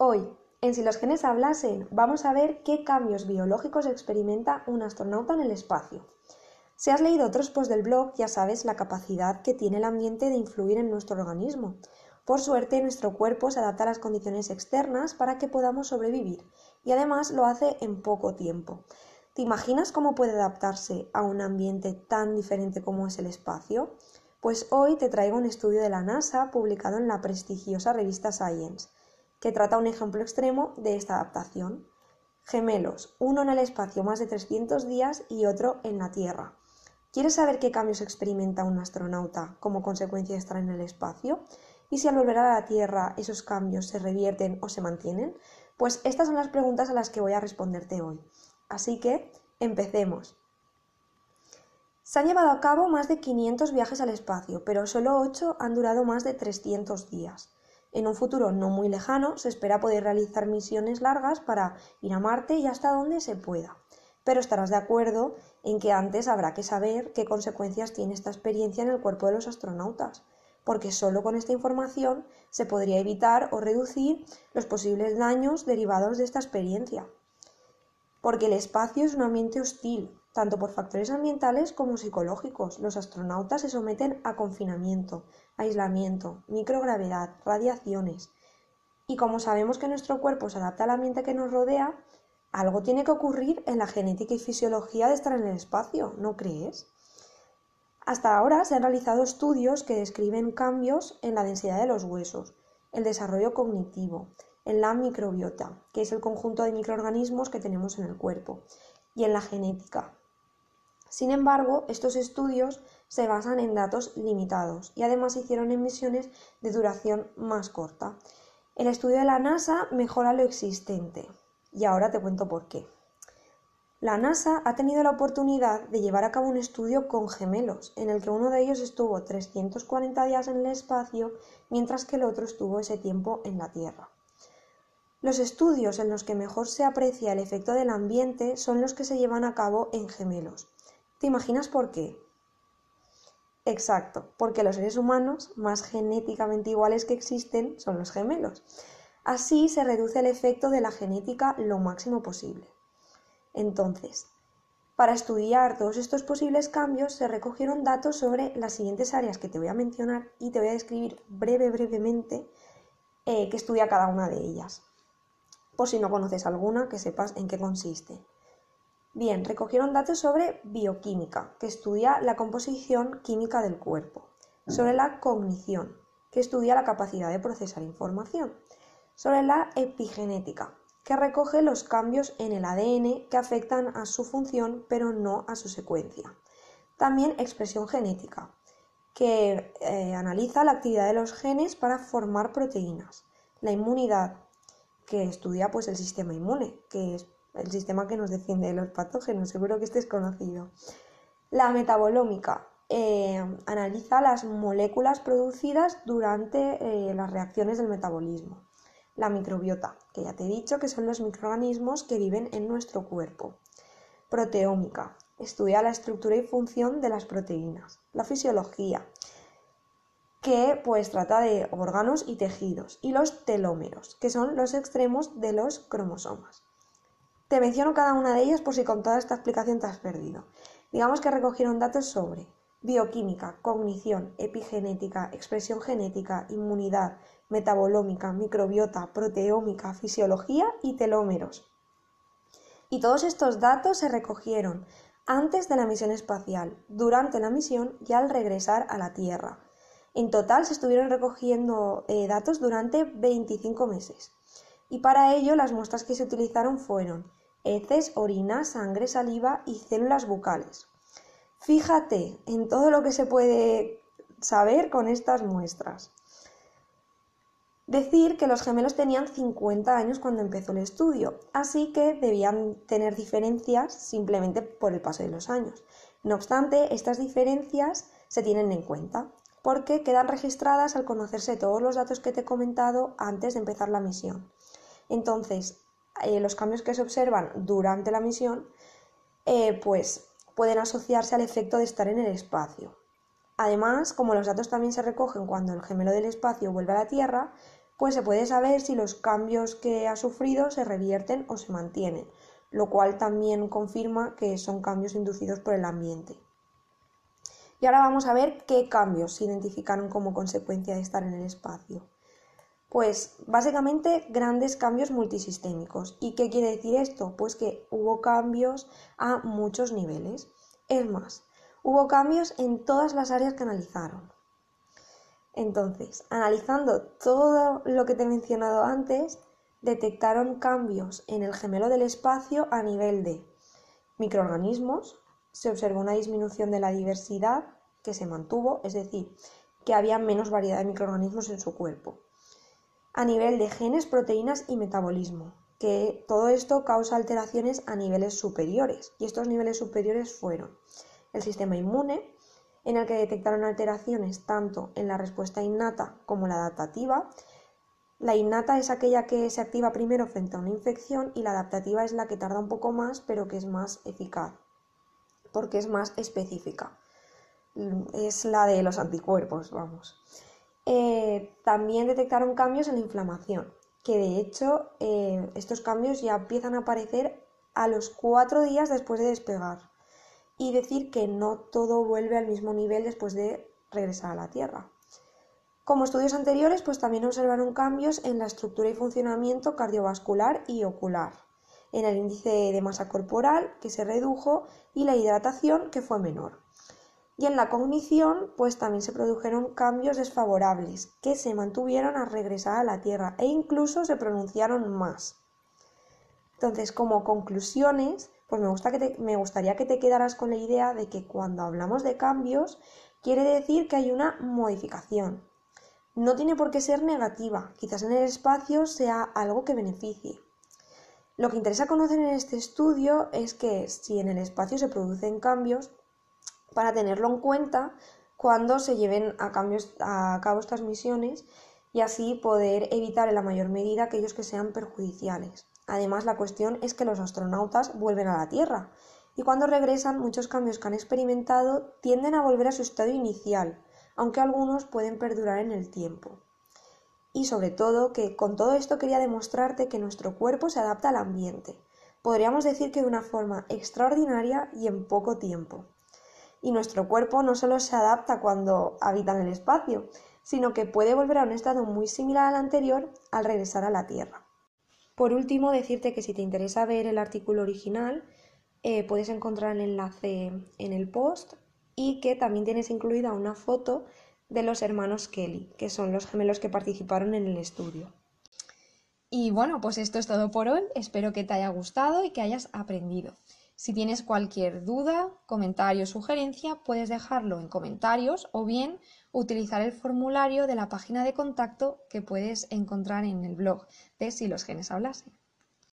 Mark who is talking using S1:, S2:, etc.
S1: Hoy, en Si los genes hablasen, vamos a ver qué cambios biológicos experimenta un astronauta en el espacio. Si has leído otros posts del blog, ya sabes la capacidad que tiene el ambiente de influir en nuestro organismo. Por suerte, nuestro cuerpo se adapta a las condiciones externas para que podamos sobrevivir y además lo hace en poco tiempo. ¿Te imaginas cómo puede adaptarse a un ambiente tan diferente como es el espacio? Pues hoy te traigo un estudio de la NASA publicado en la prestigiosa revista Science que trata un ejemplo extremo de esta adaptación. Gemelos, uno en el espacio más de 300 días y otro en la Tierra. ¿Quieres saber qué cambios experimenta un astronauta como consecuencia de estar en el espacio? ¿Y si al volver a la Tierra esos cambios se revierten o se mantienen? Pues estas son las preguntas a las que voy a responderte hoy. Así que, empecemos. Se han llevado a cabo más de 500 viajes al espacio, pero solo 8 han durado más de 300 días. En un futuro no muy lejano se espera poder realizar misiones largas para ir a Marte y hasta donde se pueda. Pero estarás de acuerdo en que antes habrá que saber qué consecuencias tiene esta experiencia en el cuerpo de los astronautas, porque solo con esta información se podría evitar o reducir los posibles daños derivados de esta experiencia. Porque el espacio es un ambiente hostil, tanto por factores ambientales como psicológicos. Los astronautas se someten a confinamiento, aislamiento, microgravedad, radiaciones. Y como sabemos que nuestro cuerpo se adapta al ambiente que nos rodea, algo tiene que ocurrir en la genética y fisiología de estar en el espacio, ¿no crees? Hasta ahora se han realizado estudios que describen cambios en la densidad de los huesos, el desarrollo cognitivo, en la microbiota, que es el conjunto de microorganismos que tenemos en el cuerpo, y en la genética, sin embargo, estos estudios se basan en datos limitados y además se hicieron en misiones de duración más corta. El estudio de la NASA mejora lo existente y ahora te cuento por qué. La NASA ha tenido la oportunidad de llevar a cabo un estudio con gemelos, en el que uno de ellos estuvo 340 días en el espacio, mientras que el otro estuvo ese tiempo en la Tierra. Los estudios en los que mejor se aprecia el efecto del ambiente son los que se llevan a cabo en gemelos, ¿Te imaginas por qué? Exacto, porque los seres humanos más genéticamente iguales que existen son los gemelos. Así se reduce el efecto de la genética lo máximo posible. Entonces, para estudiar todos estos posibles cambios se recogieron datos sobre las siguientes áreas que te voy a mencionar y te voy a describir breve, brevemente eh, qué estudia cada una de ellas. Por si no conoces alguna, que sepas en qué consiste. Bien, recogieron datos sobre bioquímica, que estudia la composición química del cuerpo, sobre la cognición, que estudia la capacidad de procesar información, sobre la epigenética, que recoge los cambios en el ADN que afectan a su función pero no a su secuencia. También expresión genética, que eh, analiza la actividad de los genes para formar proteínas. La inmunidad, que estudia pues, el sistema inmune, que es el sistema que nos defiende de los patógenos, seguro que este es conocido. La metabolómica eh, analiza las moléculas producidas durante eh, las reacciones del metabolismo. La microbiota, que ya te he dicho que son los microorganismos que viven en nuestro cuerpo. Proteómica, estudia la estructura y función de las proteínas. La fisiología, que pues trata de órganos y tejidos. Y los telómeros, que son los extremos de los cromosomas. Te menciono cada una de ellas por si con toda esta explicación te has perdido. Digamos que recogieron datos sobre bioquímica, cognición, epigenética, expresión genética, inmunidad, metabolómica, microbiota, proteómica, fisiología y telómeros. Y todos estos datos se recogieron antes de la misión espacial, durante la misión y al regresar a la Tierra. En total se estuvieron recogiendo eh, datos durante 25 meses. Y para ello las muestras que se utilizaron fueron heces, orina, sangre, saliva y células bucales. Fíjate en todo lo que se puede saber con estas muestras. Decir que los gemelos tenían 50 años cuando empezó el estudio, así que debían tener diferencias simplemente por el paso de los años. No obstante, estas diferencias se tienen en cuenta porque quedan registradas al conocerse todos los datos que te he comentado antes de empezar la misión. Entonces, eh, los cambios que se observan durante la misión, eh, pues pueden asociarse al efecto de estar en el espacio. Además, como los datos también se recogen cuando el gemelo del espacio vuelve a la Tierra, pues se puede saber si los cambios que ha sufrido se revierten o se mantienen, lo cual también confirma que son cambios inducidos por el ambiente. Y ahora vamos a ver qué cambios se identificaron como consecuencia de estar en el espacio. Pues básicamente grandes cambios multisistémicos. ¿Y qué quiere decir esto? Pues que hubo cambios a muchos niveles. Es más, hubo cambios en todas las áreas que analizaron. Entonces, analizando todo lo que te he mencionado antes, detectaron cambios en el gemelo del espacio a nivel de microorganismos, se observó una disminución de la diversidad que se mantuvo, es decir, que había menos variedad de microorganismos en su cuerpo. A nivel de genes, proteínas y metabolismo, que todo esto causa alteraciones a niveles superiores. Y estos niveles superiores fueron el sistema inmune, en el que detectaron alteraciones tanto en la respuesta innata como la adaptativa. La innata es aquella que se activa primero frente a una infección y la adaptativa es la que tarda un poco más pero que es más eficaz porque es más específica. Es la de los anticuerpos, vamos. Eh, también detectaron cambios en la inflamación, que de hecho eh, estos cambios ya empiezan a aparecer a los cuatro días después de despegar y decir que no todo vuelve al mismo nivel después de regresar a la Tierra. Como estudios anteriores, pues también observaron cambios en la estructura y funcionamiento cardiovascular y ocular, en el índice de masa corporal, que se redujo, y la hidratación, que fue menor. Y en la cognición, pues también se produjeron cambios desfavorables, que se mantuvieron al regresar a la Tierra e incluso se pronunciaron más. Entonces, como conclusiones, pues me, gusta que me gustaría que te quedaras con la idea de que cuando hablamos de cambios, quiere decir que hay una modificación. No tiene por qué ser negativa, quizás en el espacio sea algo que beneficie. Lo que interesa conocer en este estudio es que si en el espacio se producen cambios, para tenerlo en cuenta cuando se lleven a, a cabo estas misiones y así poder evitar en la mayor medida aquellos que sean perjudiciales. Además, la cuestión es que los astronautas vuelven a la Tierra y cuando regresan muchos cambios que han experimentado tienden a volver a su estado inicial, aunque algunos pueden perdurar en el tiempo. Y sobre todo que con todo esto quería demostrarte que nuestro cuerpo se adapta al ambiente, podríamos decir que de una forma extraordinaria y en poco tiempo. Y nuestro cuerpo no solo se adapta cuando habita en el espacio, sino que puede volver a un estado muy similar al anterior al regresar a la Tierra. Por último, decirte que si te interesa ver el artículo original, eh, puedes encontrar el enlace en el post y que también tienes incluida una foto de los hermanos Kelly, que son los gemelos que participaron en el estudio.
S2: Y bueno, pues esto es todo por hoy. Espero que te haya gustado y que hayas aprendido. Si tienes cualquier duda, comentario o sugerencia, puedes dejarlo en comentarios o bien utilizar el formulario de la página de contacto que puedes encontrar en el blog de Si los genes hablasen.